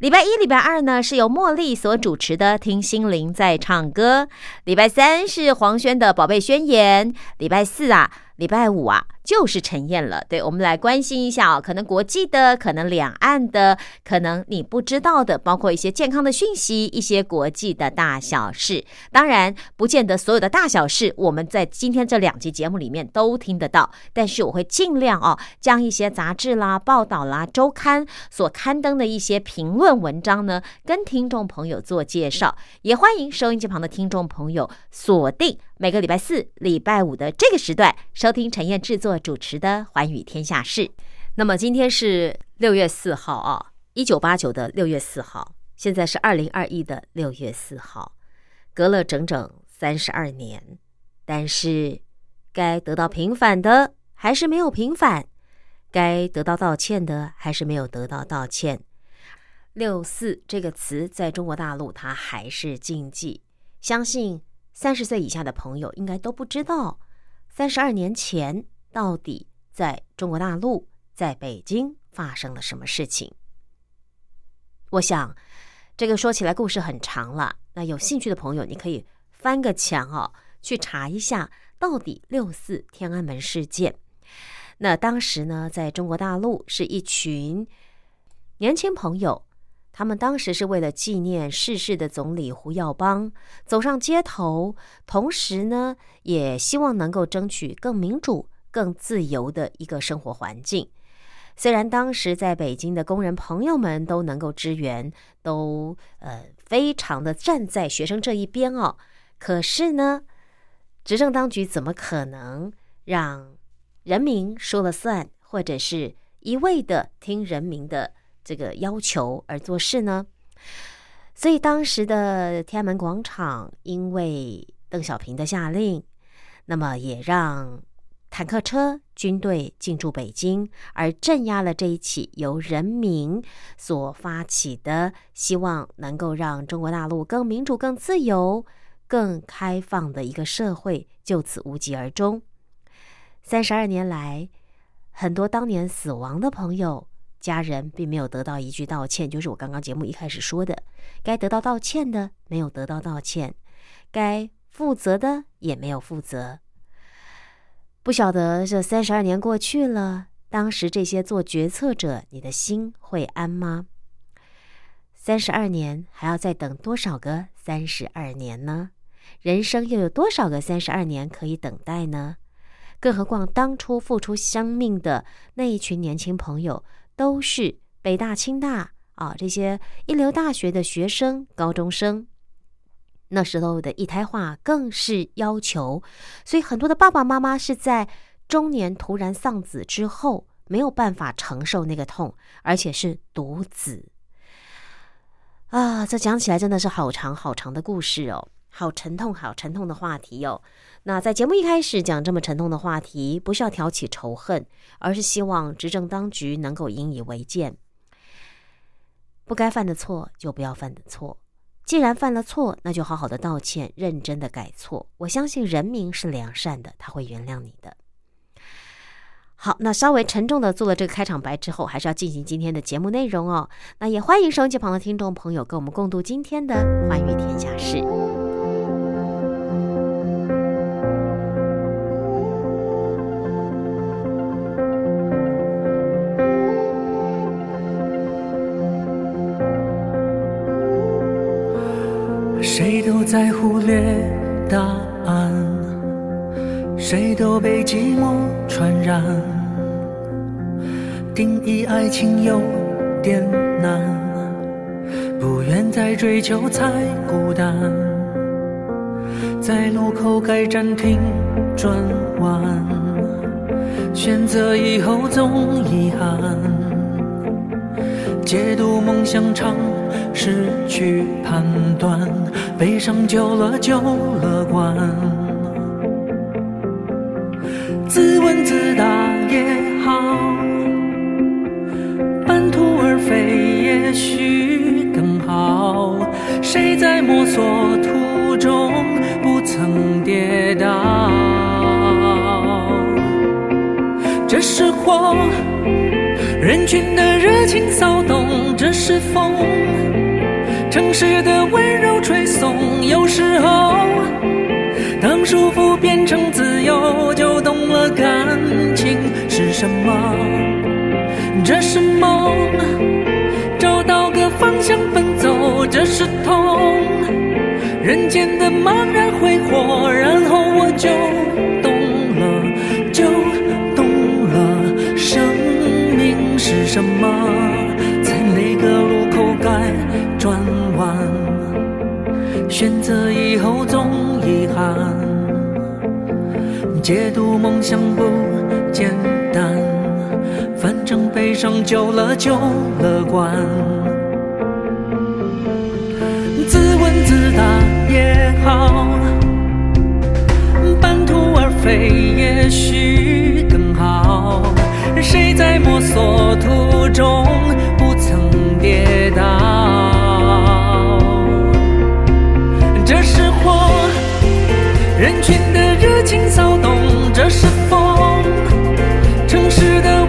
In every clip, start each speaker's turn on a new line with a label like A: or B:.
A: 礼拜一、礼拜二呢是由茉莉所主持的《听心灵在唱歌》，礼拜三是黄轩的《宝贝宣言》，礼拜四啊。礼拜五啊，就是陈燕了。对，我们来关心一下哦，可能国际的，可能两岸的，可能你不知道的，包括一些健康的讯息，一些国际的大小事。当然，不见得所有的大小事，我们在今天这两集节目里面都听得到。但是我会尽量哦，将一些杂志啦、报道啦、周刊所刊登的一些评论文章呢，跟听众朋友做介绍。也欢迎收音机旁的听众朋友锁定。每个礼拜四、礼拜五的这个时段，收听陈燕制作主持的《寰宇天下事》。那么今天是六月四号啊，一九八九的六月四号，现在是二零二一的六月四号，隔了整整三十二年。但是，该得到平反的还是没有平反，该得到道歉的还是没有得到道歉。六四这个词在中国大陆它还是禁忌，相信。三十岁以下的朋友应该都不知道，三十二年前到底在中国大陆，在北京发生了什么事情。我想，这个说起来故事很长了。那有兴趣的朋友，你可以翻个墙哦，去查一下到底六四天安门事件。那当时呢，在中国大陆是一群年轻朋友。他们当时是为了纪念逝世的总理胡耀邦，走上街头，同时呢，也希望能够争取更民主、更自由的一个生活环境。虽然当时在北京的工人朋友们都能够支援，都呃非常的站在学生这一边哦，可是呢，执政当局怎么可能让人民说了算，或者是一味的听人民的？这个要求而做事呢？所以当时的天安门广场，因为邓小平的下令，那么也让坦克车、军队进驻北京，而镇压了这一起由人民所发起的，希望能够让中国大陆更民主、更自由、更开放的一个社会，就此无疾而终。三十二年来，很多当年死亡的朋友。家人并没有得到一句道歉，就是我刚刚节目一开始说的，该得到道歉的没有得到道歉，该负责的也没有负责。不晓得这三十二年过去了，当时这些做决策者，你的心会安吗？三十二年还要再等多少个三十二年呢？人生又有多少个三十二年可以等待呢？更何况当初付出生命的那一群年轻朋友。都是北大、清大啊，这些一流大学的学生、高中生。那时候的一胎化更是要求，所以很多的爸爸妈妈是在中年突然丧子之后，没有办法承受那个痛，而且是独子啊。这讲起来真的是好长好长的故事哦，好沉痛、好沉痛的话题哦。那在节目一开始讲这么沉痛的话题，不是要挑起仇恨，而是希望执政当局能够引以为戒。不该犯的错就不要犯的错，既然犯了错，那就好好的道歉，认真的改错。我相信人民是良善的，他会原谅你的。好，那稍微沉重的做了这个开场白之后，还是要进行今天的节目内容哦。那也欢迎收音机旁的听众朋友跟我们共度今天的《寰宇天下事》。
B: 在忽略答案，谁都被寂寞传染。定义爱情有点难，不愿再追求才孤单。在路口该暂停转弯，选择以后总遗憾。解读梦想场，失去判断，悲伤久了就乐观。自问自答也好，半途而废也许更好。谁在摸索途中不曾跌倒？这是火。人群的热情骚动，这是风；城市的温柔吹送。有时候，当束缚变成自由，就懂了感情是什么。这是梦，找到个方向奔走，这是痛。人间的茫然挥霍，然后我就懂了，就懂了，生命是。什么？在哪个路口该转弯？选择以后总遗憾。解读梦想不简单，反正悲伤久了就乐观。自问自答也好，半途而废也许更好。谁在摸索途中不曾跌倒？人群的热情骚动；这是风，城市的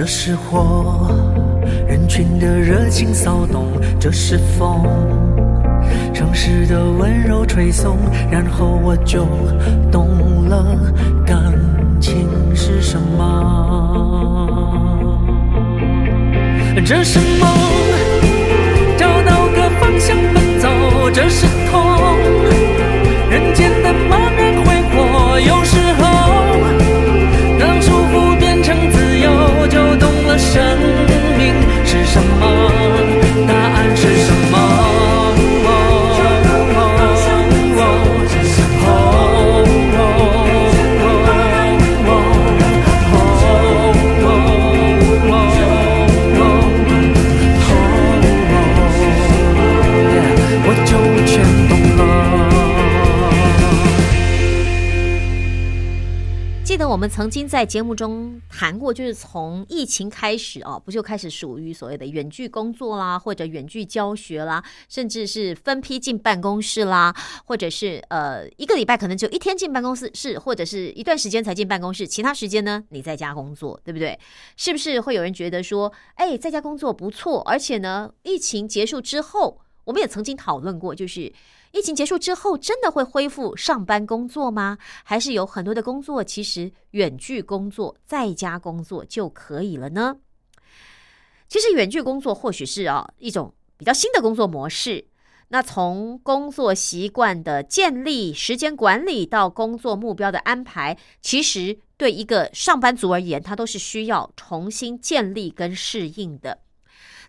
B: 这是火，人群的热情骚动；这是风，城市的温柔吹送。然后我就懂了，感情是什么。这是梦，找到个方向奔走；这是痛，生命是什么？答案是什么？
A: 我们曾经在节目中谈过，就是从疫情开始哦，不就开始属于所谓的远距工作啦，或者远距教学啦，甚至是分批进办公室啦，或者是呃一个礼拜可能就一天进办公室，是或者是一段时间才进办公室，其他时间呢你在家工作，对不对？是不是会有人觉得说，哎，在家工作不错，而且呢，疫情结束之后，我们也曾经讨论过，就是。疫情结束之后，真的会恢复上班工作吗？还是有很多的工作其实远距工作、在家工作就可以了呢？其实远距工作或许是啊一种比较新的工作模式。那从工作习惯的建立、时间管理到工作目标的安排，其实对一个上班族而言，他都是需要重新建立跟适应的。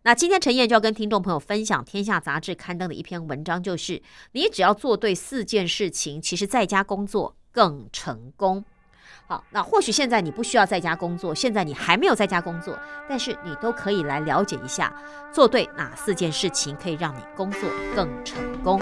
A: 那今天陈燕就要跟听众朋友分享《天下杂志》刊登的一篇文章，就是你只要做对四件事情，其实在家工作更成功。好，那或许现在你不需要在家工作，现在你还没有在家工作，但是你都可以来了解一下，做对哪四件事情可以让你工作更成功。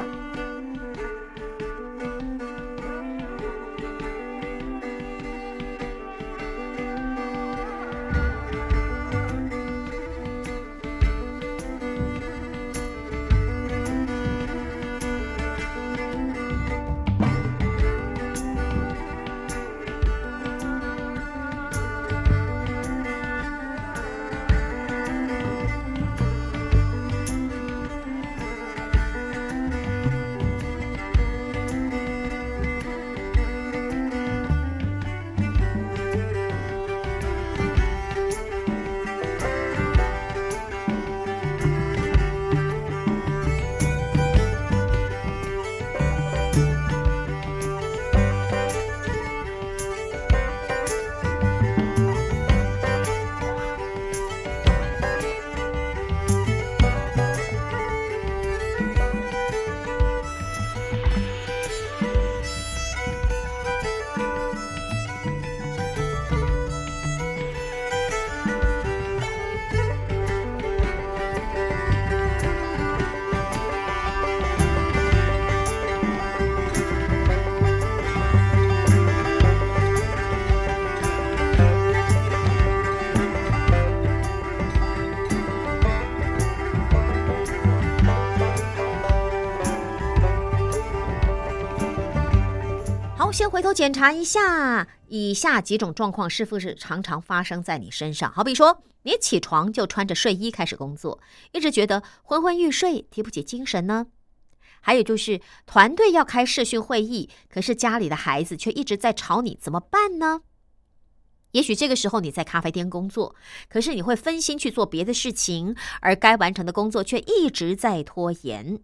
A: 检查一下，以下几种状况是不是常常发生在你身上？好比说，你起床就穿着睡衣开始工作，一直觉得昏昏欲睡，提不起精神呢？还有就是团队要开视讯会议，可是家里的孩子却一直在吵你，怎么办呢？也许这个时候你在咖啡店工作，可是你会分心去做别的事情，而该完成的工作却一直在拖延。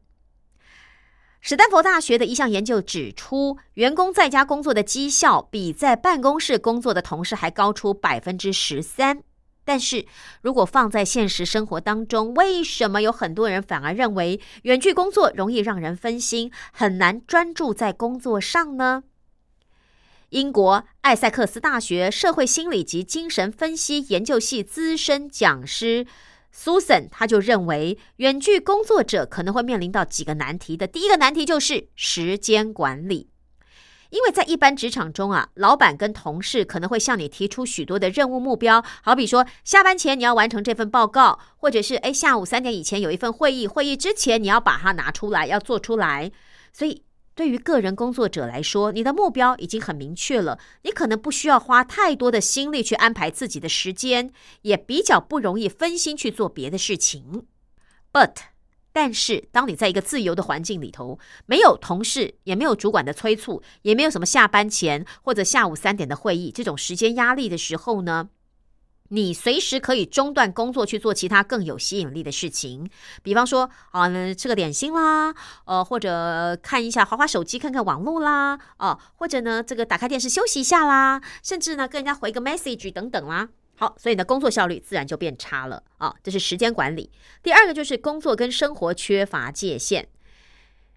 A: 史丹佛大学的一项研究指出，员工在家工作的绩效比在办公室工作的同事还高出百分之十三。但是如果放在现实生活当中，为什么有很多人反而认为远距工作容易让人分心，很难专注在工作上呢？英国艾塞克斯大学社会心理及精神分析研究系资深讲师 Susan，他就认为，远距工作者可能会面临到几个难题的。第一个难题就是时间管理，因为在一般职场中啊，老板跟同事可能会向你提出许多的任务目标，好比说下班前你要完成这份报告，或者是诶下午三点以前有一份会议，会议之前你要把它拿出来，要做出来，所以。对于个人工作者来说，你的目标已经很明确了，你可能不需要花太多的心力去安排自己的时间，也比较不容易分心去做别的事情。But，但是当你在一个自由的环境里头，没有同事，也没有主管的催促，也没有什么下班前或者下午三点的会议这种时间压力的时候呢？你随时可以中断工作去做其他更有吸引力的事情，比方说啊，吃个点心啦，呃，或者看一下滑滑手机，看看网络啦，啊，或者呢，这个打开电视休息一下啦，甚至呢，跟人家回个 message 等等啦。好，所以呢，工作效率自然就变差了啊。这是时间管理。第二个就是工作跟生活缺乏界限。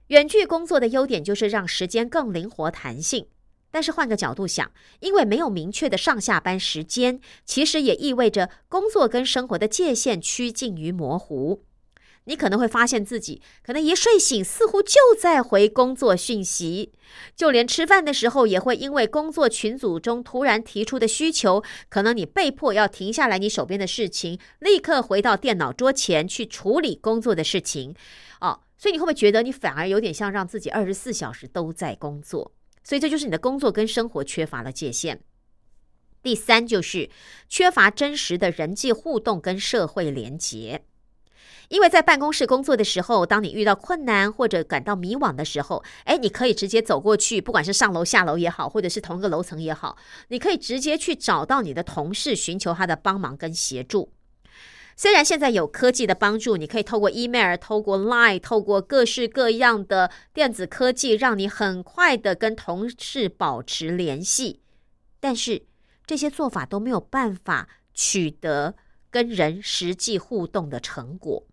A: 远距工作的优点就是让时间更灵活弹性。但是换个角度想，因为没有明确的上下班时间，其实也意味着工作跟生活的界限趋近于模糊。你可能会发现自己可能一睡醒，似乎就在回工作讯息，就连吃饭的时候，也会因为工作群组中突然提出的需求，可能你被迫要停下来你手边的事情，立刻回到电脑桌前去处理工作的事情。哦，所以你会不会觉得你反而有点像让自己二十四小时都在工作？所以这就是你的工作跟生活缺乏了界限。第三就是缺乏真实的人际互动跟社会连结，因为在办公室工作的时候，当你遇到困难或者感到迷惘的时候，哎，你可以直接走过去，不管是上楼下楼也好，或者是同一个楼层也好，你可以直接去找到你的同事，寻求他的帮忙跟协助。虽然现在有科技的帮助，你可以透过 email、透过 line、透过各式各样的电子科技，让你很快的跟同事保持联系，但是这些做法都没有办法取得跟人实际互动的成果。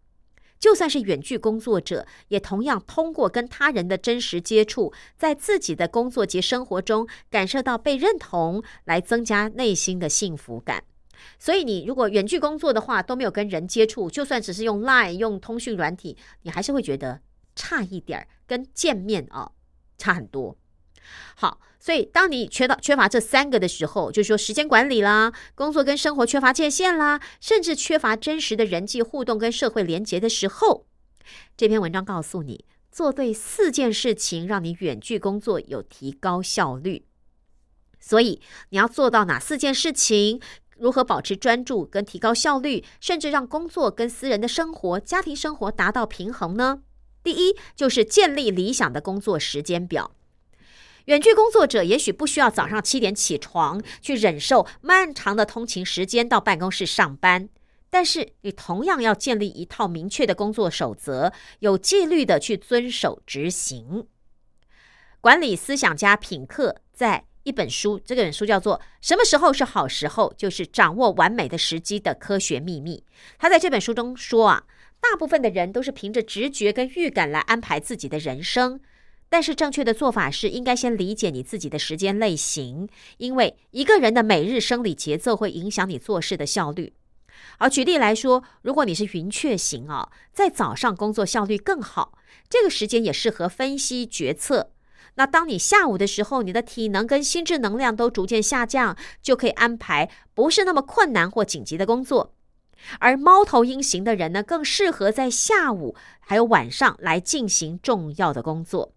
A: 就算是远距工作者，也同样通过跟他人的真实接触，在自己的工作及生活中感受到被认同，来增加内心的幸福感。所以，你如果远距工作的话，都没有跟人接触，就算只是用 Line 用通讯软体，你还是会觉得差一点儿，跟见面啊差很多。好，所以当你缺到缺乏这三个的时候，就是说时间管理啦，工作跟生活缺乏界限啦，甚至缺乏真实的人际互动跟社会连结的时候，这篇文章告诉你，做对四件事情，让你远距工作有提高效率。所以你要做到哪四件事情？如何保持专注跟提高效率，甚至让工作跟私人的生活、家庭生活达到平衡呢？第一，就是建立理想的工作时间表。远距工作者也许不需要早上七点起床，去忍受漫长的通勤时间到办公室上班，但是你同样要建立一套明确的工作守则，有纪律的去遵守执行。管理思想家品克在。一本书，这本书叫做《什么时候是好时候》，就是掌握完美的时机的科学秘密。他在这本书中说啊，大部分的人都是凭着直觉跟预感来安排自己的人生，但是正确的做法是应该先理解你自己的时间类型，因为一个人的每日生理节奏会影响你做事的效率。好，举例来说，如果你是云雀型啊，在早上工作效率更好，这个时间也适合分析决策。那当你下午的时候，你的体能跟心智能量都逐渐下降，就可以安排不是那么困难或紧急的工作。而猫头鹰型的人呢，更适合在下午还有晚上来进行重要的工作。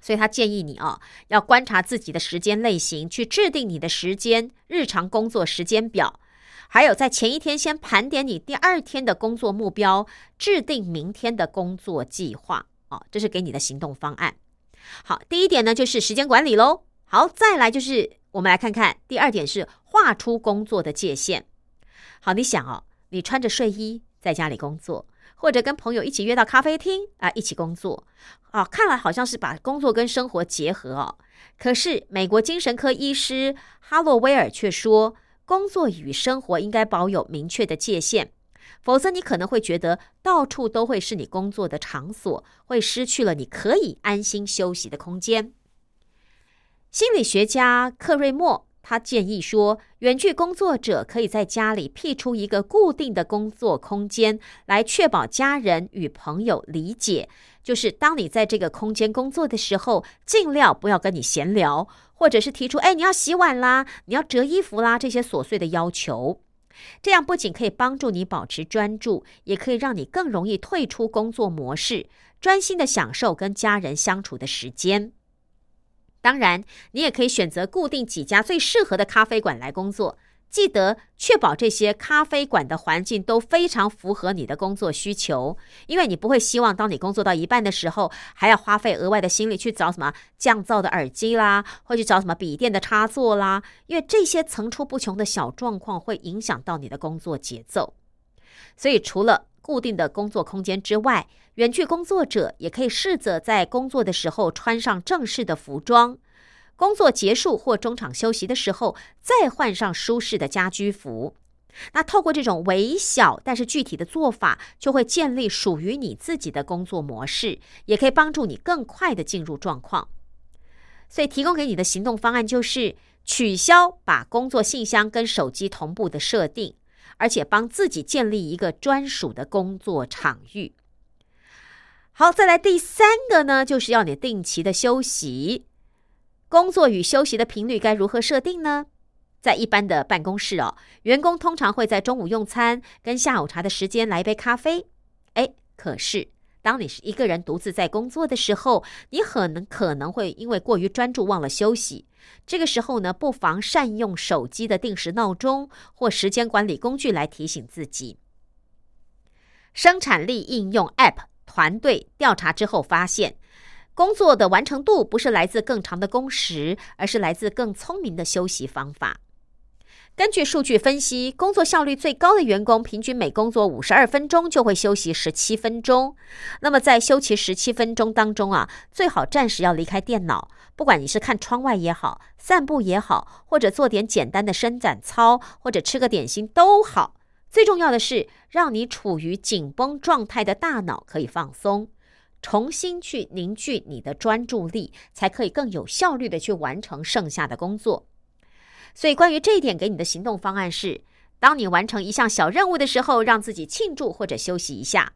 A: 所以他建议你啊，要观察自己的时间类型，去制定你的时间日常工作时间表。还有在前一天先盘点你第二天的工作目标，制定明天的工作计划。哦，这是给你的行动方案。好，第一点呢就是时间管理喽。好，再来就是我们来看看第二点是画出工作的界限。好，你想哦，你穿着睡衣在家里工作，或者跟朋友一起约到咖啡厅啊一起工作，啊，看来好像是把工作跟生活结合哦。可是美国精神科医师哈洛威尔却说，工作与生活应该保有明确的界限。否则，你可能会觉得到处都会是你工作的场所，会失去了你可以安心休息的空间。心理学家克瑞莫他建议说，远距工作者可以在家里辟出一个固定的工作空间，来确保家人与朋友理解。就是当你在这个空间工作的时候，尽量不要跟你闲聊，或者是提出“哎，你要洗碗啦，你要折衣服啦”这些琐碎的要求。这样不仅可以帮助你保持专注，也可以让你更容易退出工作模式，专心的享受跟家人相处的时间。当然，你也可以选择固定几家最适合的咖啡馆来工作。记得确保这些咖啡馆的环境都非常符合你的工作需求，因为你不会希望当你工作到一半的时候，还要花费额外的心力去找什么降噪的耳机啦，或去找什么笔电的插座啦，因为这些层出不穷的小状况会影响到你的工作节奏。所以，除了固定的工作空间之外，远距工作者也可以试着在工作的时候穿上正式的服装。工作结束或中场休息的时候，再换上舒适的家居服。那透过这种微小但是具体的做法，就会建立属于你自己的工作模式，也可以帮助你更快的进入状况。所以，提供给你的行动方案就是取消把工作信箱跟手机同步的设定，而且帮自己建立一个专属的工作场域。好，再来第三个呢，就是要你定期的休息。工作与休息的频率该如何设定呢？在一般的办公室哦，员工通常会在中午用餐跟下午茶的时间来一杯咖啡。哎，可是当你是一个人独自在工作的时候，你可能可能会因为过于专注忘了休息。这个时候呢，不妨善用手机的定时闹钟或时间管理工具来提醒自己。生产力应用 App 团队调查之后发现。工作的完成度不是来自更长的工时，而是来自更聪明的休息方法。根据数据分析，工作效率最高的员工平均每工作五十二分钟就会休息十七分钟。那么在休息十七分钟当中啊，最好暂时要离开电脑，不管你是看窗外也好，散步也好，或者做点简单的伸展操，或者吃个点心都好。最重要的是，让你处于紧绷状态的大脑可以放松。重新去凝聚你的专注力，才可以更有效率的去完成剩下的工作。所以，关于这一点，给你的行动方案是：当你完成一项小任务的时候，让自己庆祝或者休息一下。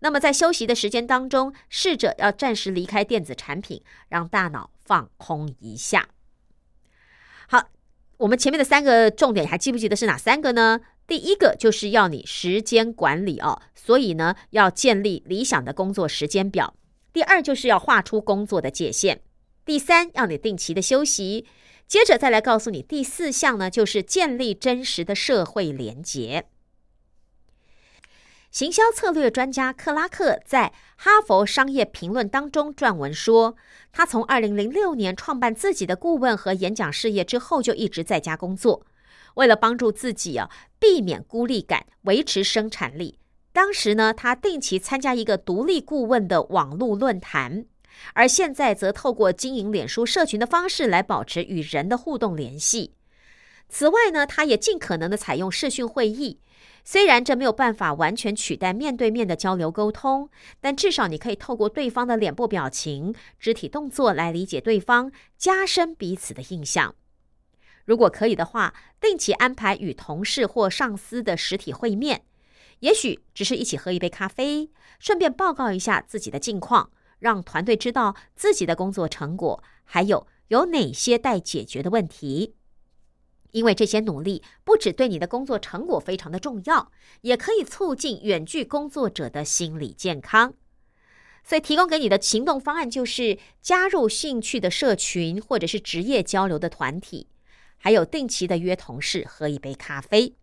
A: 那么，在休息的时间当中，试着要暂时离开电子产品，让大脑放空一下。好，我们前面的三个重点还记不记得是哪三个呢？第一个就是要你时间管理哦，所以呢，要建立理想的工作时间表。第二就是要画出工作的界限。第三，要你定期的休息。接着再来告诉你第四项呢，就是建立真实的社会连结。行销策略专家克拉克在《哈佛商业评论》当中撰文说，他从二零零六年创办自己的顾问和演讲事业之后，就一直在家工作。为了帮助自己啊，避免孤立感，维持生产力，当时呢，他定期参加一个独立顾问的网络论坛，而现在则透过经营脸书社群的方式来保持与人的互动联系。此外呢，他也尽可能的采用视讯会议，虽然这没有办法完全取代面对面的交流沟通，但至少你可以透过对方的脸部表情、肢体动作来理解对方，加深彼此的印象。如果可以的话，定期安排与同事或上司的实体会面，也许只是一起喝一杯咖啡，顺便报告一下自己的近况，让团队知道自己的工作成果，还有有哪些待解决的问题。因为这些努力不只对你的工作成果非常的重要，也可以促进远距工作者的心理健康。所以提供给你的行动方案就是加入兴趣的社群或者是职业交流的团体，还有定期的约同事喝一杯咖啡。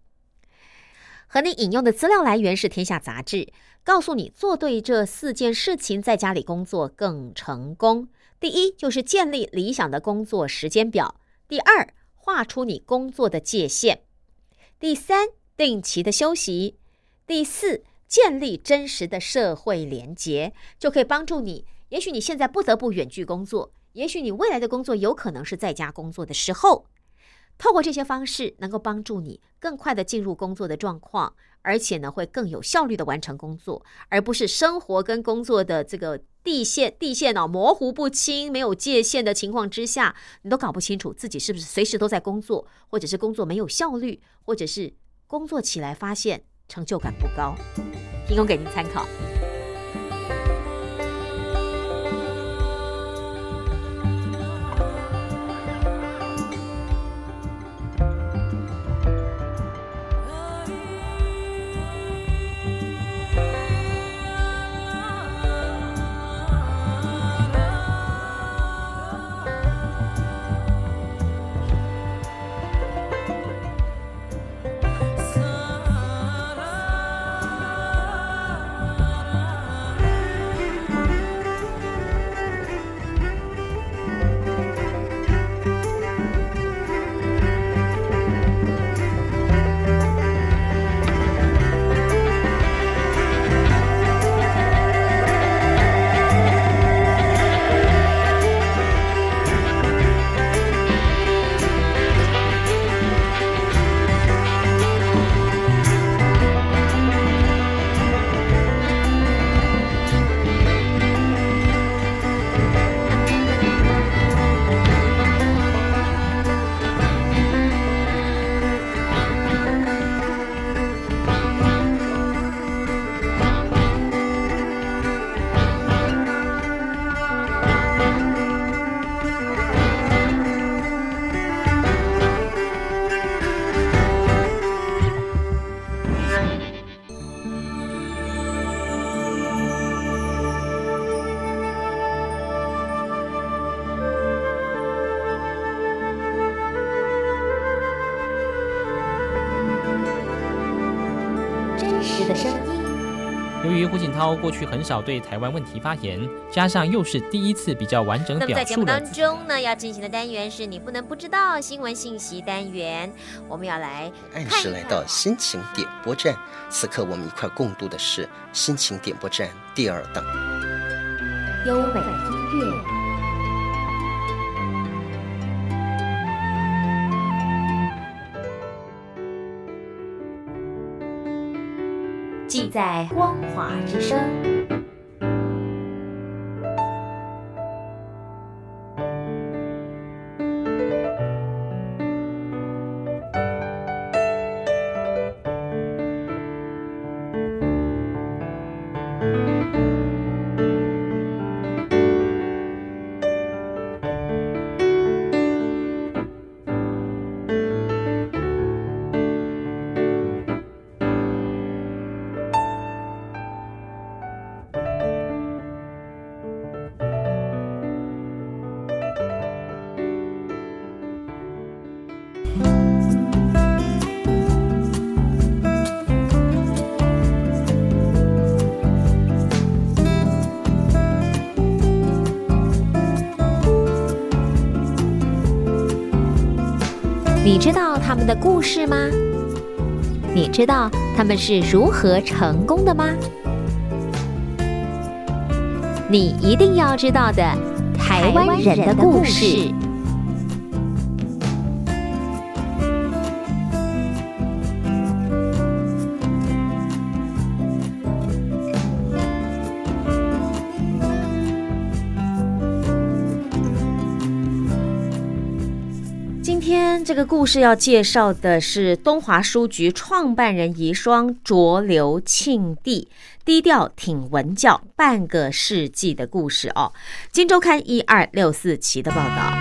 A: 和你引用的资料来源是《天下杂志》，告诉你做对这四件事情，在家里工作更成功。第一，就是建立理想的工作时间表；第二，画出你工作的界限；第三，定期的休息；第四。建立真实的社会连结，就可以帮助你。也许你现在不得不远距工作，也许你未来的工作有可能是在家工作的时候，透过这些方式，能够帮助你更快的进入工作的状况，而且呢，会更有效率的完成工作，而不是生活跟工作的这个地线地线哦模糊不清、没有界限的情况之下，你都搞不清楚自己是不是随时都在工作，或者是工作没有效率，或者是工作起来发现。成就感不高，提供给您参考。
C: 过去很少对台湾问题发言，加上又是第一次比较完整表述。
A: 那么在节目当中呢，要进行的单元是你不能不知道新闻信息单元，我们要来
D: 按时来到心情点播站。此刻我们一块共度的是心情点播站第二档，
A: 优美音乐。记在光华之声。知道他们的故事吗？你知道他们是如何成功的吗？你一定要知道的台湾人的故事。这个故事要介绍的是东华书局创办人遗孀浊流庆帝低调挺文教半个世纪的故事哦，《金周刊》一二六四期的报道。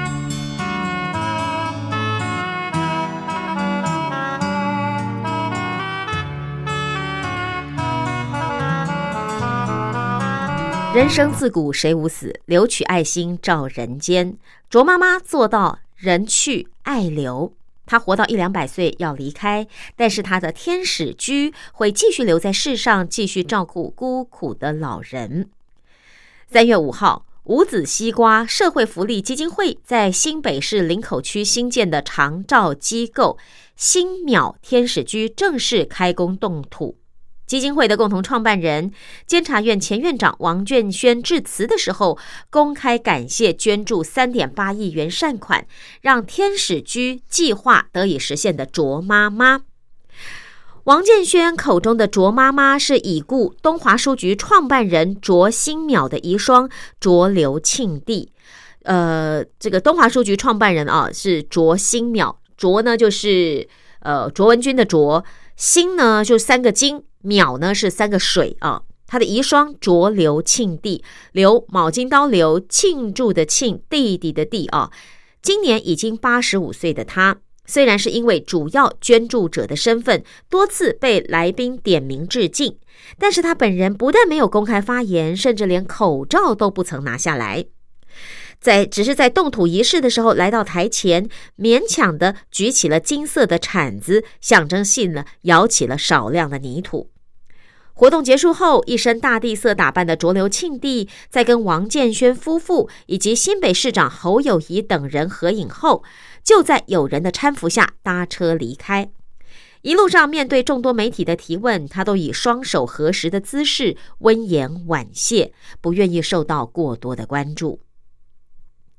A: 人生自古谁无死，留取爱心照人间。卓妈妈做到人去爱留，他活到一两百岁要离开，但是他的天使居会继续留在世上，继续照顾孤苦的老人。三月五号，五子西瓜社会福利基金会在新北市林口区新建的长照机构新淼天使居正式开工动土。基金会的共同创办人、监察院前院长王卷轩致辞的时候，公开感谢捐助三点八亿元善款，让天使居计划得以实现的卓妈妈。王建轩口中的卓妈妈是已故东华书局创办人卓新淼的遗孀卓刘庆娣。呃，这个东华书局创办人啊是卓新淼，卓呢就是呃卓文君的卓，新呢就三个金。淼呢是三个水啊，他的遗孀卓流庆帝，刘卯金刀刘庆祝的庆弟弟的弟啊，今年已经八十五岁的他，虽然是因为主要捐助者的身份，多次被来宾点名致敬，但是他本人不但没有公开发言，甚至连口罩都不曾拿下来，在只是在动土仪式的时候，来到台前，勉强的举起了金色的铲子，象征性的舀起了少量的泥土。活动结束后，一身大地色打扮的卓流庆帝，在跟王建轩夫妇以及新北市长侯友谊等人合影后，就在友人的搀扶下搭车离开。一路上面对众多媒体的提问，他都以双手合十的姿势，温言婉谢，不愿意受到过多的关注。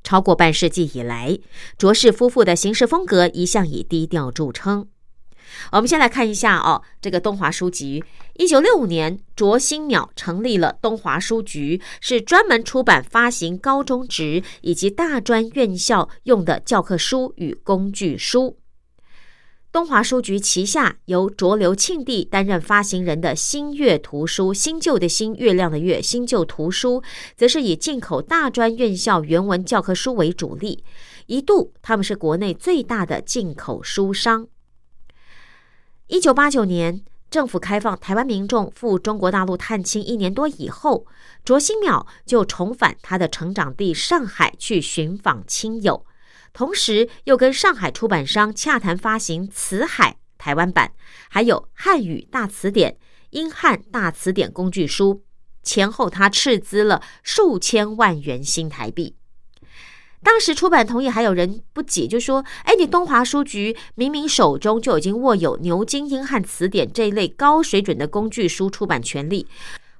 A: 超过半世纪以来，卓氏夫妇的行事风格一向以低调著称。我们先来看一下哦，这个东华书局，一九六五年，卓新淼成立了东华书局，是专门出版发行高中职以及大专院校用的教科书与工具书。东华书局旗下由卓流庆帝担任发行人的新月图书，新旧的新月亮的月，新旧图书，则是以进口大专院校原文教科书为主力，一度他们是国内最大的进口书商。一九八九年，政府开放台湾民众赴中国大陆探亲一年多以后，卓新淼就重返他的成长地上海去寻访亲友，同时又跟上海出版商洽谈发行《辞海》台湾版，还有《汉语大词典》《英汉大词典》工具书，前后他斥资了数千万元新台币。当时出版同意，还有人不解，就说：“哎，你东华书局明明手中就已经握有牛津英汉词典这一类高水准的工具书出版权利，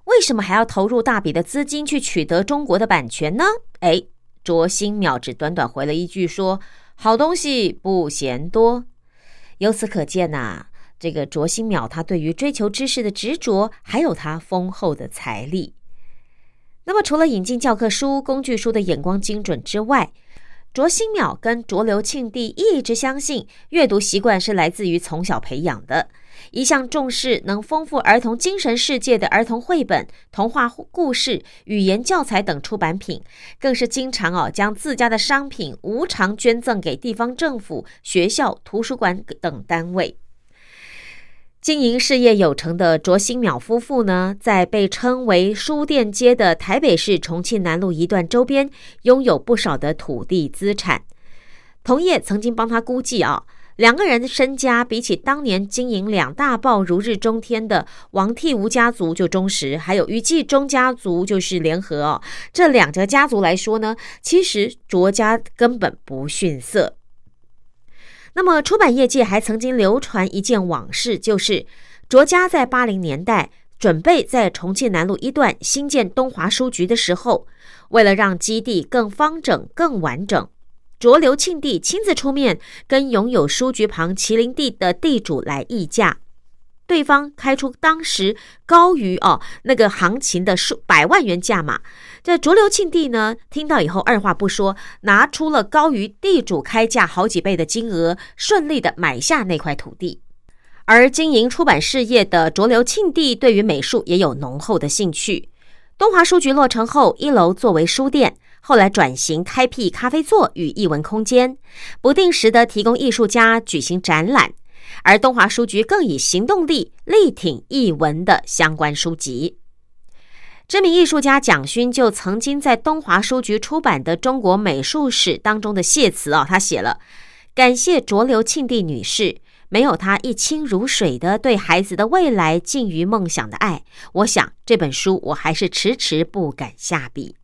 A: 为什么还要投入大笔的资金去取得中国的版权呢？”哎，卓新淼只短短回了一句说：“好东西不嫌多。”由此可见呐，这个卓新淼他对于追求知识的执着，还有他丰厚的财力。那么，除了引进教科书、工具书的眼光精准之外，卓新淼跟卓留庆帝一直相信，阅读习惯是来自于从小培养的。一向重视能丰富儿童精神世界的儿童绘本、童话故事、语言教材等出版品，更是经常哦将自家的商品无偿捐赠给地方政府、学校、图书馆等单位。经营事业有成的卓新淼夫妇呢，在被称为书店街的台北市重庆南路一段周边，拥有不少的土地资产。同业曾经帮他估计啊，两个人的身家比起当年经营两大报如日中天的王替吴家族就忠实，还有余继忠家族就是联合哦，这两个家族来说呢，其实卓家根本不逊色。那么，出版业界还曾经流传一件往事，就是卓家在八零年代准备在重庆南路一段新建东华书局的时候，为了让基地更方整、更完整，卓刘庆帝亲自出面跟拥有书局旁麒麟地的地主来议价。对方开出当时高于哦那个行情的数百万元价码，这卓流庆帝呢听到以后二话不说，拿出了高于地主开价好几倍的金额，顺利的买下那块土地。而经营出版事业的卓流庆帝对于美术也有浓厚的兴趣。东华书局落成后，一楼作为书店，后来转型开辟咖啡座与艺文空间，不定时的提供艺术家举行展览。而东华书局更以行动力力挺译文的相关书籍。知名艺术家蒋勋就曾经在东华书局出版的《中国美术史》当中的谢词啊，他写了感谢浊流庆帝女士，没有她一清如水的对孩子的未来近于梦想的爱，我想这本书我还是迟迟不敢下笔。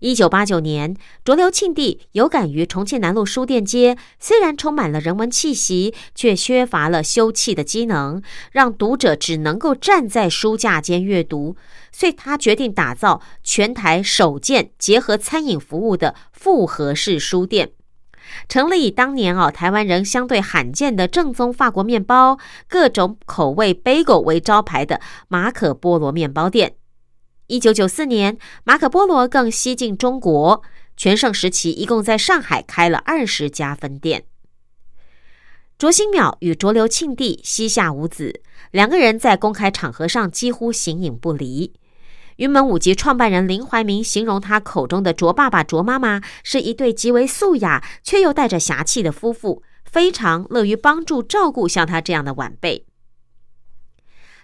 A: 一九八九年，浊流庆帝有感于重庆南路书店街虽然充满了人文气息，却缺乏了休憩的机能，让读者只能够站在书架间阅读，所以他决定打造全台首件结合餐饮服务的复合式书店，成立以当年哦台湾人相对罕见的正宗法国面包、各种口味 bagel 为招牌的马可波罗面包店。一九九四年，马可波罗更西进中国。全盛时期，一共在上海开了二十家分店。卓新淼与浊流庆帝膝下无子，两个人在公开场合上几乎形影不离。云门舞集创办人林怀民形容他口中的卓爸爸、卓妈妈是一对极为素雅却又带着侠气的夫妇，非常乐于帮助照顾像他这样的晚辈。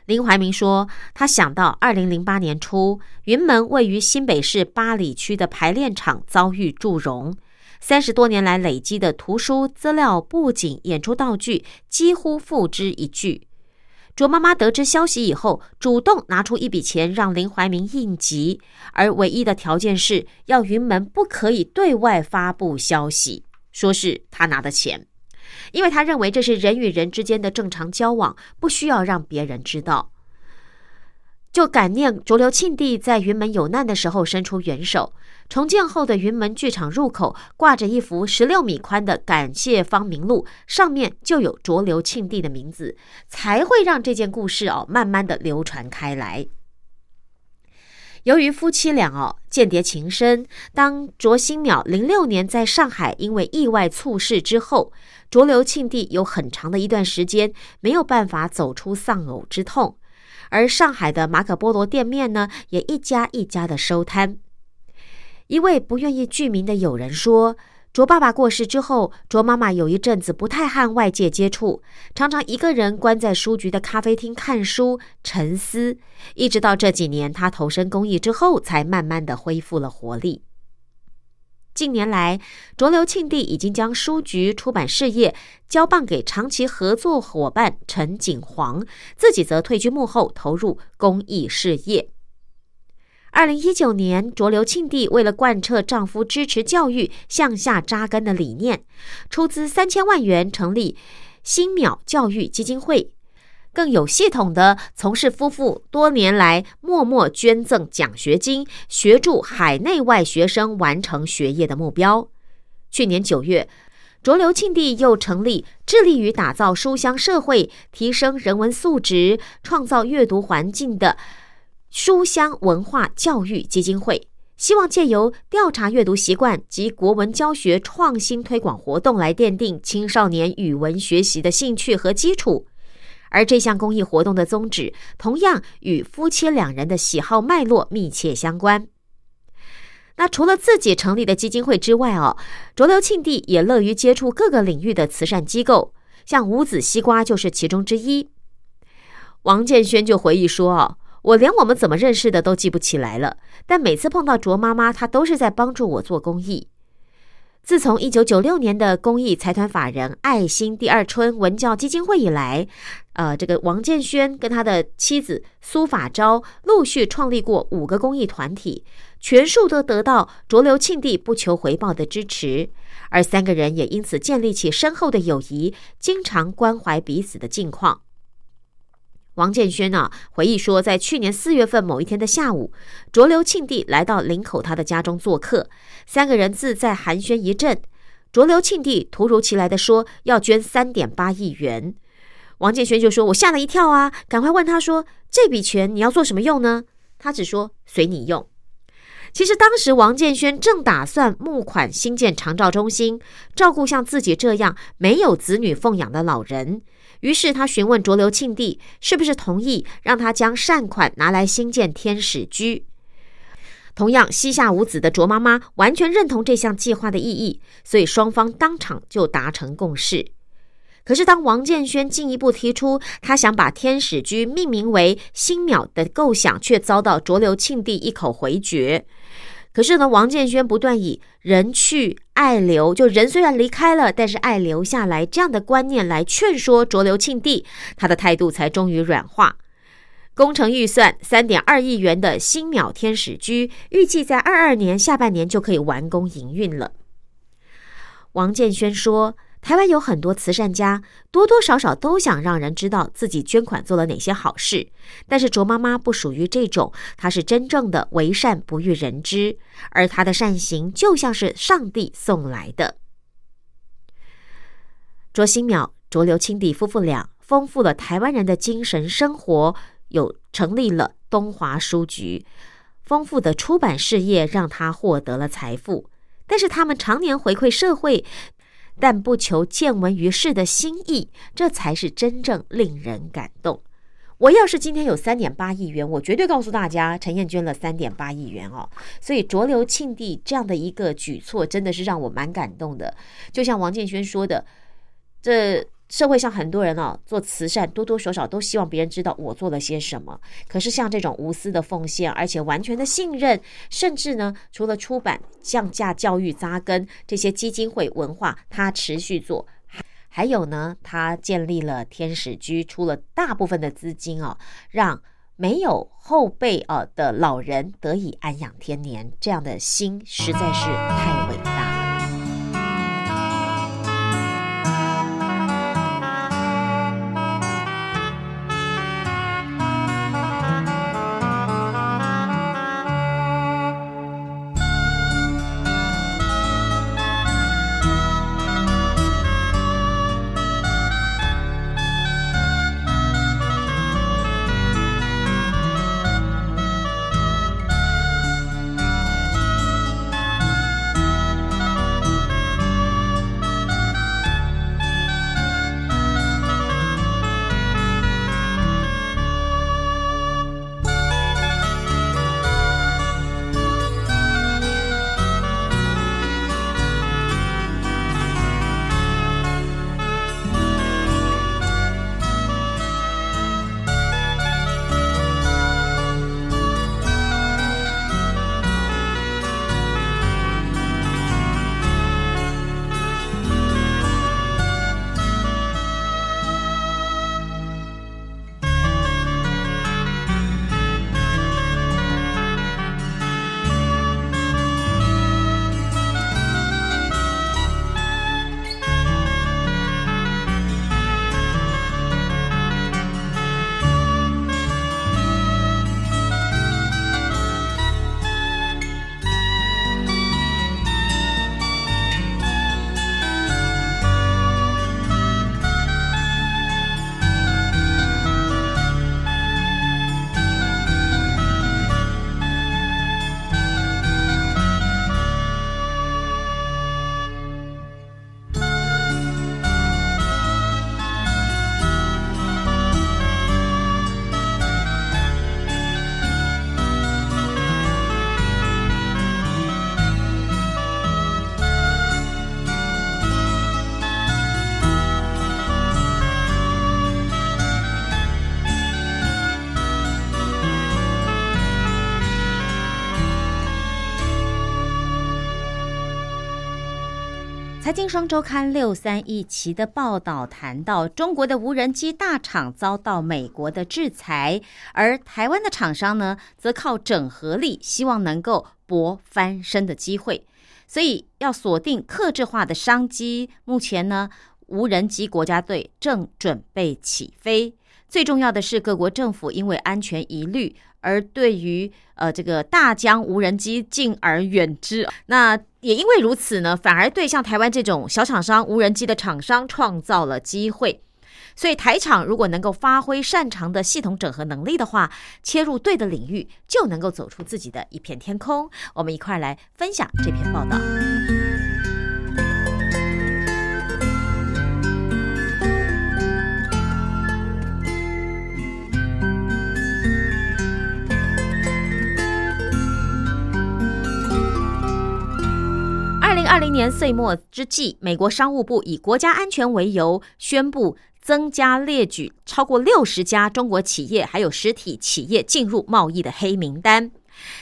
A: 林怀民说：“他想到二零零八年初，云门位于新北市八里区的排练场遭遇祝融，三十多年来累积的图书资料、布景、演出道具几乎付之一炬。卓妈妈得知消息以后，主动拿出一笔钱让林怀民应急，而唯一的条件是要云门不可以对外发布消息，说是他拿的钱。”因为他认为这是人与人之间的正常交往，不需要让别人知道。就感念浊流庆帝在云门有难的时候伸出援手，重建后的云门剧场入口挂着一幅十六米宽的感谢方明录，上面就有浊流庆帝的名字，才会让这件故事哦慢慢的流传开来。由于夫妻俩哦间谍情深，当卓新淼零六年在上海因为意外猝逝之后，浊流庆帝有很长的一段时间没有办法走出丧偶之痛，而上海的马可波罗店面呢也一家一家的收摊。一位不愿意具名的友人说。卓爸爸过世之后，卓妈妈有一阵子不太和外界接触，常常一个人关在书局的咖啡厅看书沉思，一直到这几年他投身公益之后，才慢慢的恢复了活力。近年来，浊流庆帝已经将书局出版事业交棒给长期合作伙伴陈景煌，自己则退居幕后，投入公益事业。二零一九年，浊流庆帝为了贯彻丈夫支持教育、向下扎根的理念，出资三千万元成立新淼教育基金会，更有系统的从事夫妇多年来默默捐赠奖学金，协助海内外学生完成学业的目标。去年九月，浊流庆帝又成立致力于打造书香社会、提升人文素质、创造阅读环境的。书香文化教育基金会希望借由调查阅读习惯及国文教学创新推广活动，来奠定青少年语文学习的兴趣和基础。而这项公益活动的宗旨，同样与夫妻两人的喜好脉络密切相关。那除了自己成立的基金会之外，哦，浊流庆帝也乐于接触各个领域的慈善机构，像五子西瓜就是其中之一。王建轩就回忆说，哦。我连我们怎么认识的都记不起来了，但每次碰到卓妈妈，她都是在帮助我做公益。自从一九九六年的公益财团法人爱心第二春文教基金会以来，呃，这个王建轩跟他的妻子苏法昭陆续创立过五个公益团体，全数都得到浊流庆帝不求回报的支持，而三个人也因此建立起深厚的友谊，经常关怀彼此的近况。王建轩呢回忆说，在去年四月份某一天的下午，浊流庆帝来到林口他的家中做客，三个人自在寒暄一阵。浊流庆帝突如其来的说要捐三点八亿元，王建轩就说：“我吓了一跳啊，赶快问他说这笔钱你要做什么用呢？”他只说随你用。其实当时王建轩正打算募款新建长照中心，照顾像自己这样没有子女奉养的老人。于是他询问浊流庆帝是不是同意让他将善款拿来兴建天使居。同样膝下无子的卓妈妈完全认同这项计划的意义，所以双方当场就达成共识。可是当王建轩进一步提出他想把天使居命名为新淼的构想，却遭到浊流庆帝一口回绝。可是呢，王建轩不断以人去爱留，就人虽然离开了，但是爱留下来这样的观念来劝说浊流庆帝，他的态度才终于软化。工程预算三点二亿元的新淼天使居，预计在二二年下半年就可以完工营运了。王建轩说。台湾有很多慈善家，多多少少都想让人知道自己捐款做了哪些好事。但是卓妈妈不属于这种，她是真正的为善不欲人知，而她的善行就像是上帝送来的。卓新淼、卓刘清弟夫妇俩丰富了台湾人的精神生活，有成立了东华书局，丰富的出版事业让他获得了财富。但是他们常年回馈社会。但不求见闻于世的心意，这才是真正令人感动。我要是今天有三点八亿元，我绝对告诉大家，陈燕捐了三点八亿元哦。所以浊流庆帝这样的一个举措，真的是让我蛮感动的。就像王建轩说的，这。社会上很多人哦，做慈善多多少少都希望别人知道我做了些什么。可是像这种无私的奉献，而且完全的信任，甚至呢，除了出版、降价教育扎根这些基金会文化，他持续做。还有呢，他建立了天使居，出了大部分的资金哦，让没有后辈啊的老人得以安养天年。这样的心实在是太伟大。财经双周刊六三一期的报道谈到，中国的无人机大厂遭到美国的制裁，而台湾的厂商呢，则靠整合力，希望能够搏翻身的机会，所以要锁定克制化的商机。目前呢，无人机国家队正准备起飞。最重要的是，各国政府因为安全疑虑。而对于呃这个大疆无人机敬而远之，那也因为如此呢，反而对像台湾这种小厂商无人机的厂商创造了机会。所以台厂如果能够发挥擅长的系统整合能力的话，切入对的领域，就能够走出自己的一片天空。我们一块来分享这篇报道。二零年岁末之际，美国商务部以国家安全为由，宣布增加列举超过六十家中国企业还有实体企业进入贸易的黑名单。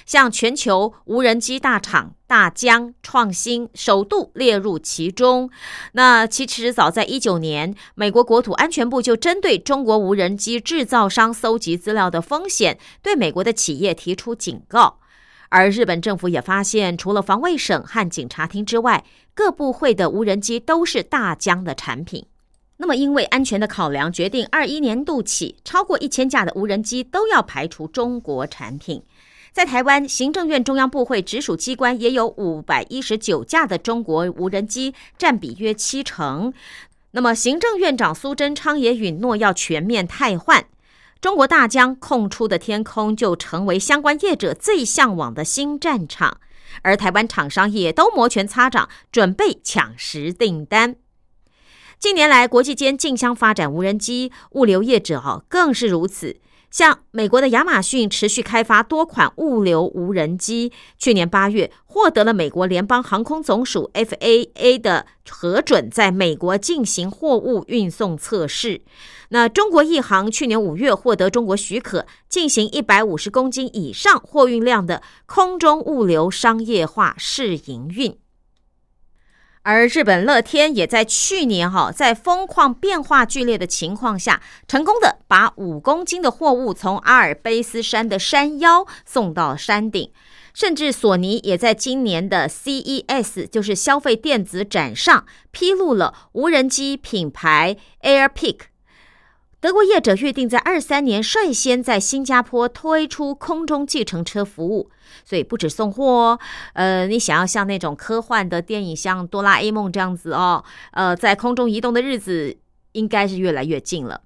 A: 像全球无人机大厂大疆创新首度列入其中。那其实早在一九年，美国国土安全部就针对中国无人机制造商搜集资料的风险，对美国的企业提出警告。而日本政府也发现，除了防卫省和警察厅之外，各部会的无人机都是大疆的产品。那么，因为安全的考量，决定二一年度起，超过一千架的无人机都要排除中国产品。在台湾，行政院中央部会直属机关也有五百一十九架的中国无人机，占比约七成。那么，行政院长苏贞昌也允诺要全面汰换中国大疆空出的天空，就成为相关业者最向往的新战场。而台湾厂商也都摩拳擦掌，准备抢食订单。近年来，国际间竞相发展无人机，物流业者哦更是如此。像美国的亚马逊持续开发多款物流无人机，去年八月获得了美国联邦航空总署 FAA 的核准，在美国进行货物运送测试。那中国亿航去年五月获得中国许可，进行一百五十公斤以上货运量的空中物流商业化试营运。而日本乐天也在去年哈，在风况变化剧烈的情况下，成功的把五公斤的货物从阿尔卑斯山的山腰送到山顶。甚至索尼也在今年的 CES，就是消费电子展上，披露了无人机品牌 AirPick。德国业者预定在二三年率先在新加坡推出空中计程车服务，所以不止送货哦，呃，你想要像那种科幻的电影，像哆啦 A 梦这样子哦，呃，在空中移动的日子应该是越来越近了。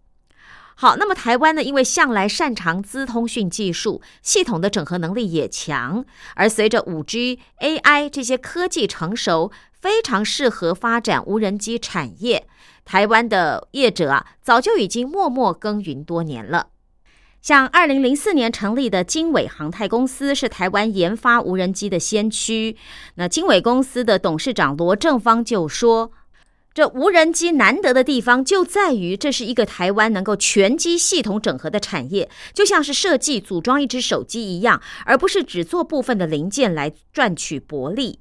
A: 好，那么台湾呢，因为向来擅长资通讯技术，系统的整合能力也强，而随着五 G、AI 这些科技成熟，非常适合发展无人机产业。台湾的业者啊，早就已经默默耕耘多年了。像二零零四年成立的经纬航太公司，是台湾研发无人机的先驱。那经纬公司的董事长罗正芳就说：“这无人机难得的地方就在于，这是一个台湾能够全机系统整合的产业，就像是设计组装一只手机一样，而不是只做部分的零件来赚取薄利。”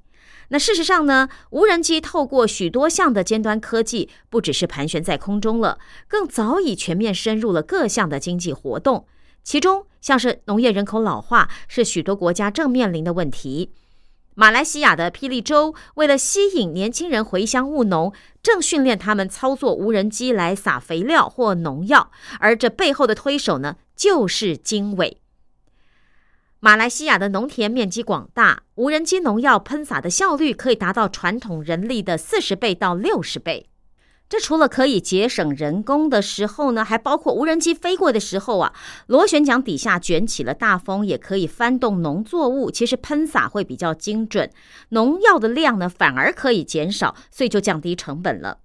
A: 那事实上呢，无人机透过许多项的尖端科技，不只是盘旋在空中了，更早已全面深入了各项的经济活动。其中，像是农业人口老化，是许多国家正面临的问题。马来西亚的霹雳州为了吸引年轻人回乡务农，正训练他们操作无人机来撒肥料或农药，而这背后的推手呢，就是经纬。马来西亚的农田面积广大，无人机农药喷洒的效率可以达到传统人力的四十倍到六十倍。这除了可以节省人工的时候呢，还包括无人机飞过的时候啊，螺旋桨底下卷起了大风，也可以翻动农作物。其实喷洒会比较精准，农药的量呢反而可以减少，所以就降低成本了。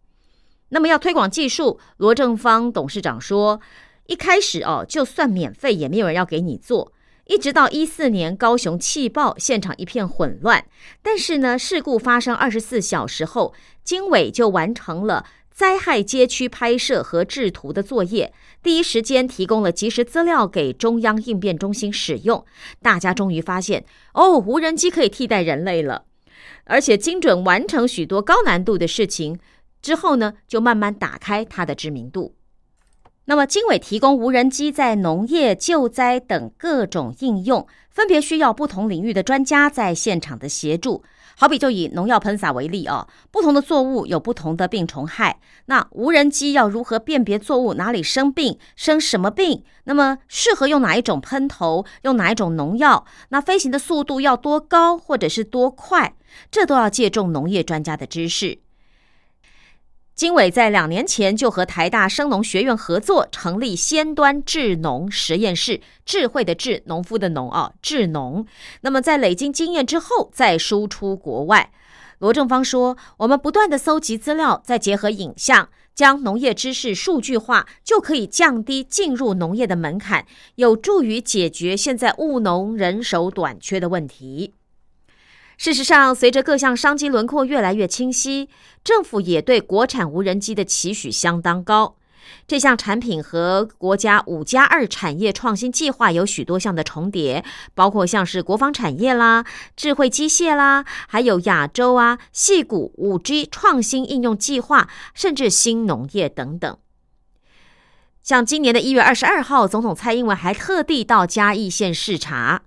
A: 那么要推广技术，罗正芳董事长说，一开始哦，就算免费也没有人要给你做。一直到一四年高雄气爆，现场一片混乱。但是呢，事故发生二十四小时后，经纬就完成了灾害街区拍摄和制图的作业，第一时间提供了及时资料给中央应变中心使用。大家终于发现，哦，无人机可以替代人类了，而且精准完成许多高难度的事情。之后呢，就慢慢打开它的知名度。那么，经纬提供无人机在农业、救灾等各种应用，分别需要不同领域的专家在现场的协助。好比就以农药喷洒为例啊，不同的作物有不同的病虫害，那无人机要如何辨别作物哪里生病、生什么病？那么适合用哪一种喷头？用哪一种农药？那飞行的速度要多高，或者是多快？这都要借重农业专家的知识。经纬在两年前就和台大生农学院合作，成立先端智农实验室，智慧的智，农夫的农啊，智农。那么在累积经验之后，再输出国外。罗正芳说：“我们不断的搜集资料，再结合影像，将农业知识数据化，就可以降低进入农业的门槛，有助于解决现在务农人手短缺的问题。”事实上，随着各项商机轮廓越来越清晰，政府也对国产无人机的期许相当高。这项产品和国家五加二产业创新计划有许多项的重叠，包括像是国防产业啦、智慧机械啦，还有亚洲啊、细谷五 G 创新应用计划，甚至新农业等等。像今年的一月二十二号，总统蔡英文还特地到嘉义县视察。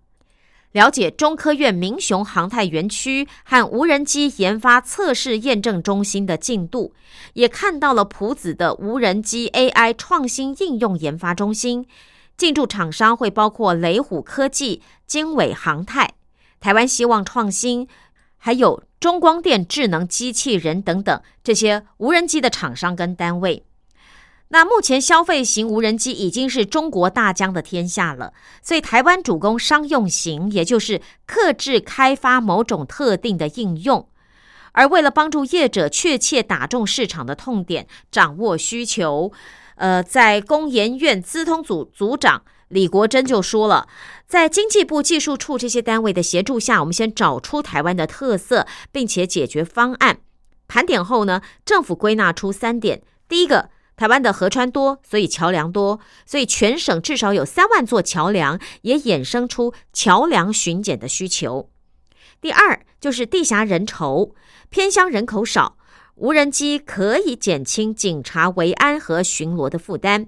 A: 了解中科院民雄航太园区和无人机研发测试验证中心的进度，也看到了埔子的无人机 AI 创新应用研发中心。进驻厂商会包括雷虎科技、经纬航太、台湾希望创新，还有中光电智能机器人等等这些无人机的厂商跟单位。那目前消费型无人机已经是中国大疆的天下了，所以台湾主攻商用型，也就是克制开发某种特定的应用。而为了帮助业者确切打中市场的痛点，掌握需求，呃，在工研院资通组组长李国珍就说了，在经济部技术处这些单位的协助下，我们先找出台湾的特色，并且解决方案。盘点后呢，政府归纳出三点：第一个。台湾的河川多，所以桥梁多，所以全省至少有三万座桥梁，也衍生出桥梁巡检的需求。第二就是地狭人稠，偏乡人口少，无人机可以减轻警察维安和巡逻的负担。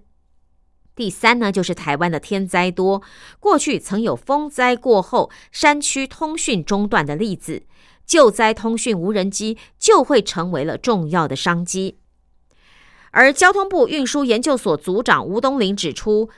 A: 第三呢，就是台湾的天灾多，过去曾有风灾过后山区通讯中断的例子，救灾通讯无人机就会成为了重要的商机。而交通部运输研究所组长吴东林指出，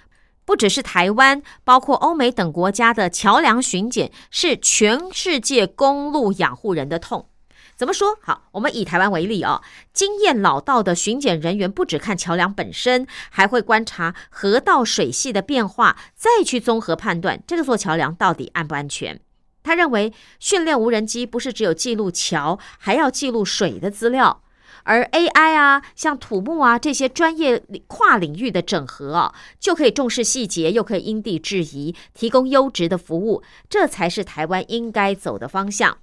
A: 不只是台湾，包括欧美等国家的桥梁巡检是全世界公路养护人的痛。怎么说？好，我们以台湾为例哦，经验老道的巡检人员不只看桥梁本身，还会观察河道水系的变化，再去综合判断这座桥梁到底安不安全。他认为，训练无人机不是只有记录桥，还要记录水的资料。而 AI 啊，像土木啊这些专业跨领域的整合啊，就可以重视细节，又可以因地制宜，提供优质的服务，这才是台湾应该走的方向。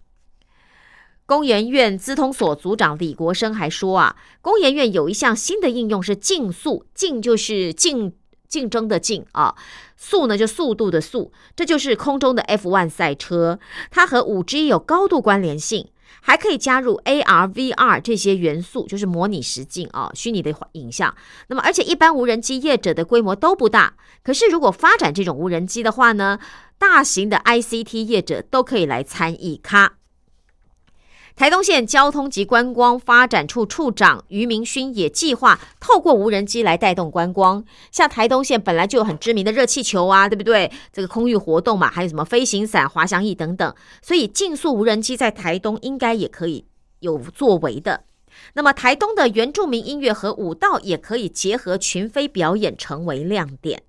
A: 工研院资通所组长李国生还说啊，工研院有一项新的应用是竞速，竞就是竞竞争的竞啊，速呢就速度的速，这就是空中的 F1 赛车，它和五 G 有高度关联性。还可以加入 AR、VR 这些元素，就是模拟实境啊，虚拟的影像。那么，而且一般无人机业者的规模都不大，可是如果发展这种无人机的话呢，大型的 ICT 业者都可以来参与咖。台东县交通及观光发展处处长于明勋也计划透过无人机来带动观光。像台东县本来就有很知名的热气球啊，对不对？这个空域活动嘛，还有什么飞行伞、滑翔翼等等，所以竞速无人机在台东应该也可以有作为的。那么台东的原住民音乐和舞蹈也可以结合群飞表演，成为亮点。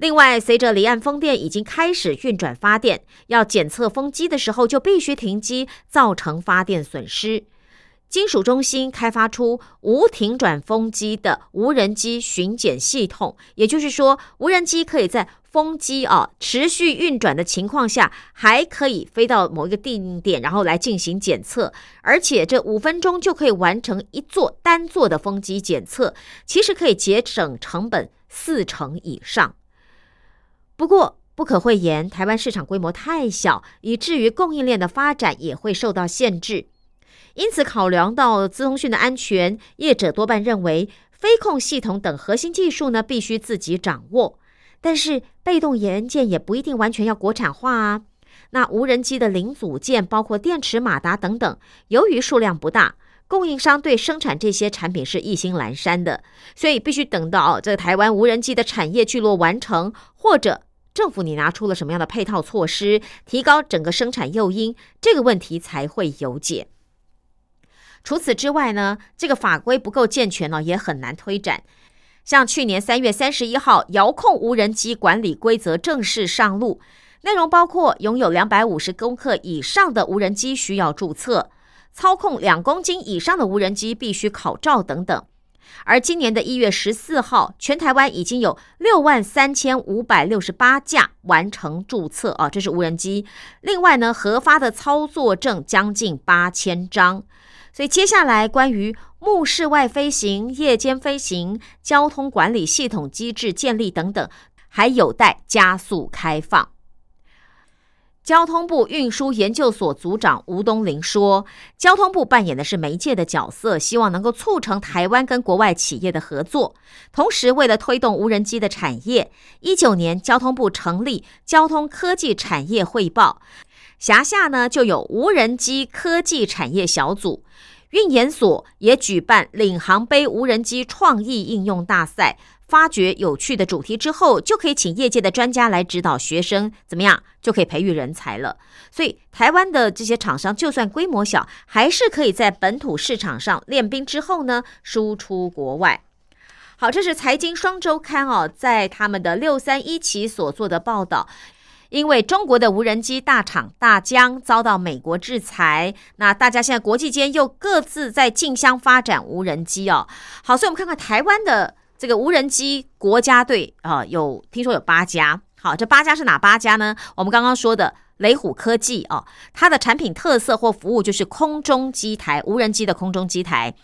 A: 另外，随着离岸风电已经开始运转发电，要检测风机的时候就必须停机，造成发电损失。金属中心开发出无停转风机的无人机巡检系统，也就是说，无人机可以在风机啊持续运转的情况下，还可以飞到某一个定点，然后来进行检测，而且这五分钟就可以完成一座单座的风机检测，其实可以节省成本四成以上。不过，不可讳言，台湾市场规模太小，以至于供应链的发展也会受到限制。因此，考量到资通讯的安全，业者多半认为，飞控系统等核心技术呢，必须自己掌握。但是，被动元件也不一定完全要国产化啊。那无人机的零组件，包括电池、马达等等，由于数量不大，供应商对生产这些产品是意兴阑珊的，所以必须等到这个台湾无人机的产业聚落完成，或者。政府，你拿出了什么样的配套措施，提高整个生产诱因，这个问题才会有解。除此之外呢，这个法规不够健全呢，也很难推展。像去年三月三十一号，遥控无人机管理规则正式上路，内容包括拥有两百五十公克以上的无人机需要注册，操控两公斤以上的无人机必须考照等等。而今年的一月十四号，全台湾已经有六万三千五百六十八架完成注册啊，这是无人机。另外呢，核发的操作证将近八千张。所以接下来关于目视外飞行、夜间飞行、交通管理系统机制建立等等，还有待加速开放。交通部运输研究所组长吴东林说：“交通部扮演的是媒介的角色，希望能够促成台湾跟国外企业的合作。同时，为了推动无人机的产业，一九年交通部成立交通科技产业汇报，辖下呢就有无人机科技产业小组。运研所也举办领航杯无人机创意应用大赛。”发掘有趣的主题之后，就可以请业界的专家来指导学生，怎么样就可以培育人才了。所以，台湾的这些厂商就算规模小，还是可以在本土市场上练兵之后呢，输出国外。好，这是财经双周刊哦，在他们的六三一期所做的报道。因为中国的无人机大厂大疆遭到美国制裁，那大家现在国际间又各自在竞相发展无人机哦。好，所以我们看看台湾的。这个无人机国家队啊，有听说有八家。好，这八家是哪八家呢？我们刚刚说的雷虎科技啊，它的产品特色或服务就是空中机台，无人机的空中机台。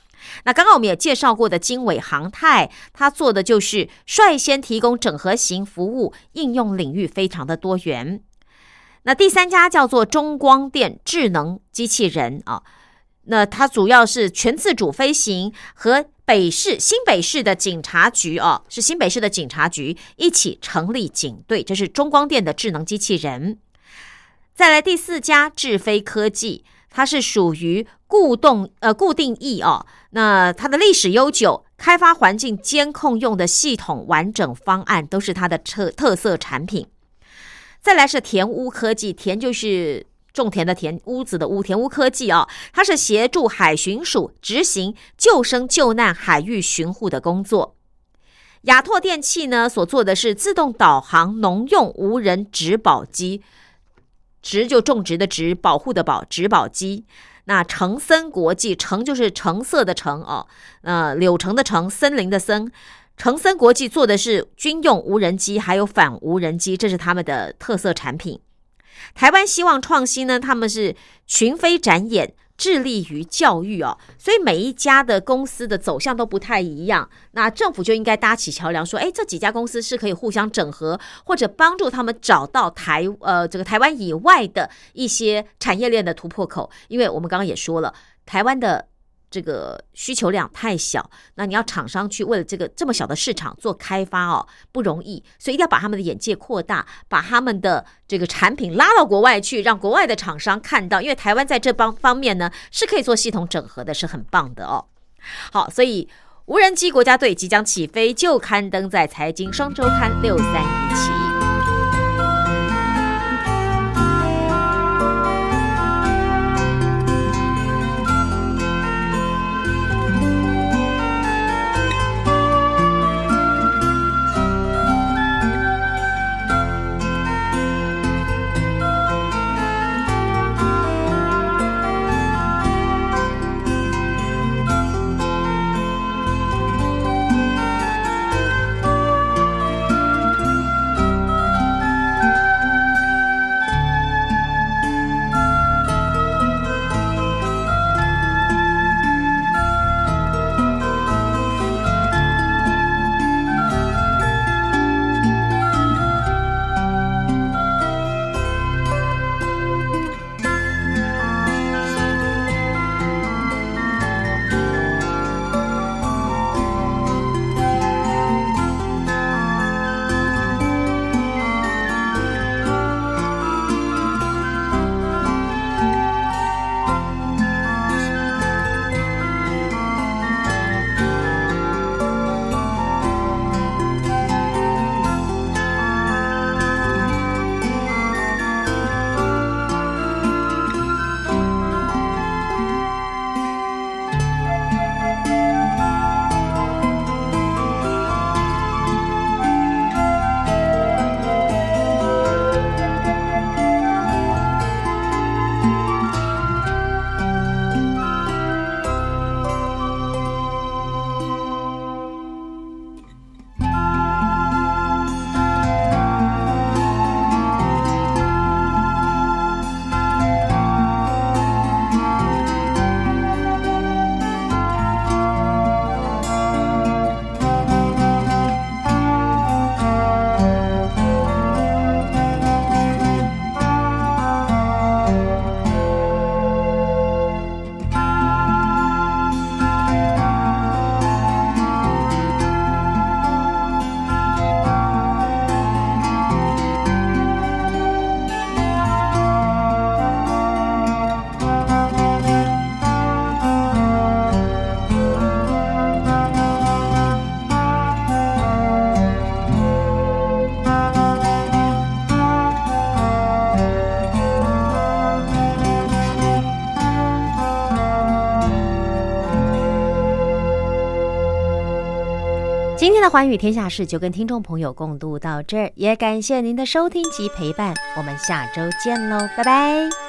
A: 那刚刚我们也介绍过的经纬航太，它做的就是率先提供整合型服务，应用领域非常的多元。那第三家叫做中光电智能机器人啊，那它主要是全自主飞行和。北市新北市的警察局哦，是新北市的警察局一起成立警队，这是中光电的智能机器人。再来第四家智飞科技，它是属于固动呃固定翼哦，那它的历史悠久，开发环境监控用的系统完整方案都是它的特特色产品。再来是田屋科技，田就是。种田的田屋子的屋田屋科技啊，它是协助海巡署执行救生救难海域巡护的工作。亚拓电器呢所做的是自动导航农用无人植保机，植就种植的植，保护的保植保机。那橙森国际橙就是橙色的橙哦，呃柳橙的橙，森林的森，橙森国际做的是军用无人机，还有反无人机，这是他们的特色产品。台湾希望创新呢，他们是群飞展演，致力于教育哦，所以每一家的公司的走向都不太一样。那政府就应该搭起桥梁，说，哎，这几家公司是可以互相整合，或者帮助他们找到台呃这个台湾以外的一些产业链的突破口。因为我们刚刚也说了，台湾的。这个需求量太小，那你要厂商去为了这个这么小的市场做开发哦，不容易，所以一定要把他们的眼界扩大，把他们的这个产品拉到国外去，让国外的厂商看到，因为台湾在这帮方面呢是可以做系统整合的，是很棒的哦。好，所以无人机国家队即将起飞，就刊登在《财经双周刊》六三一期。今天的寰宇天下事就跟听众朋友共度到这儿，也感谢您的收听及陪伴，我们下周见喽，拜拜。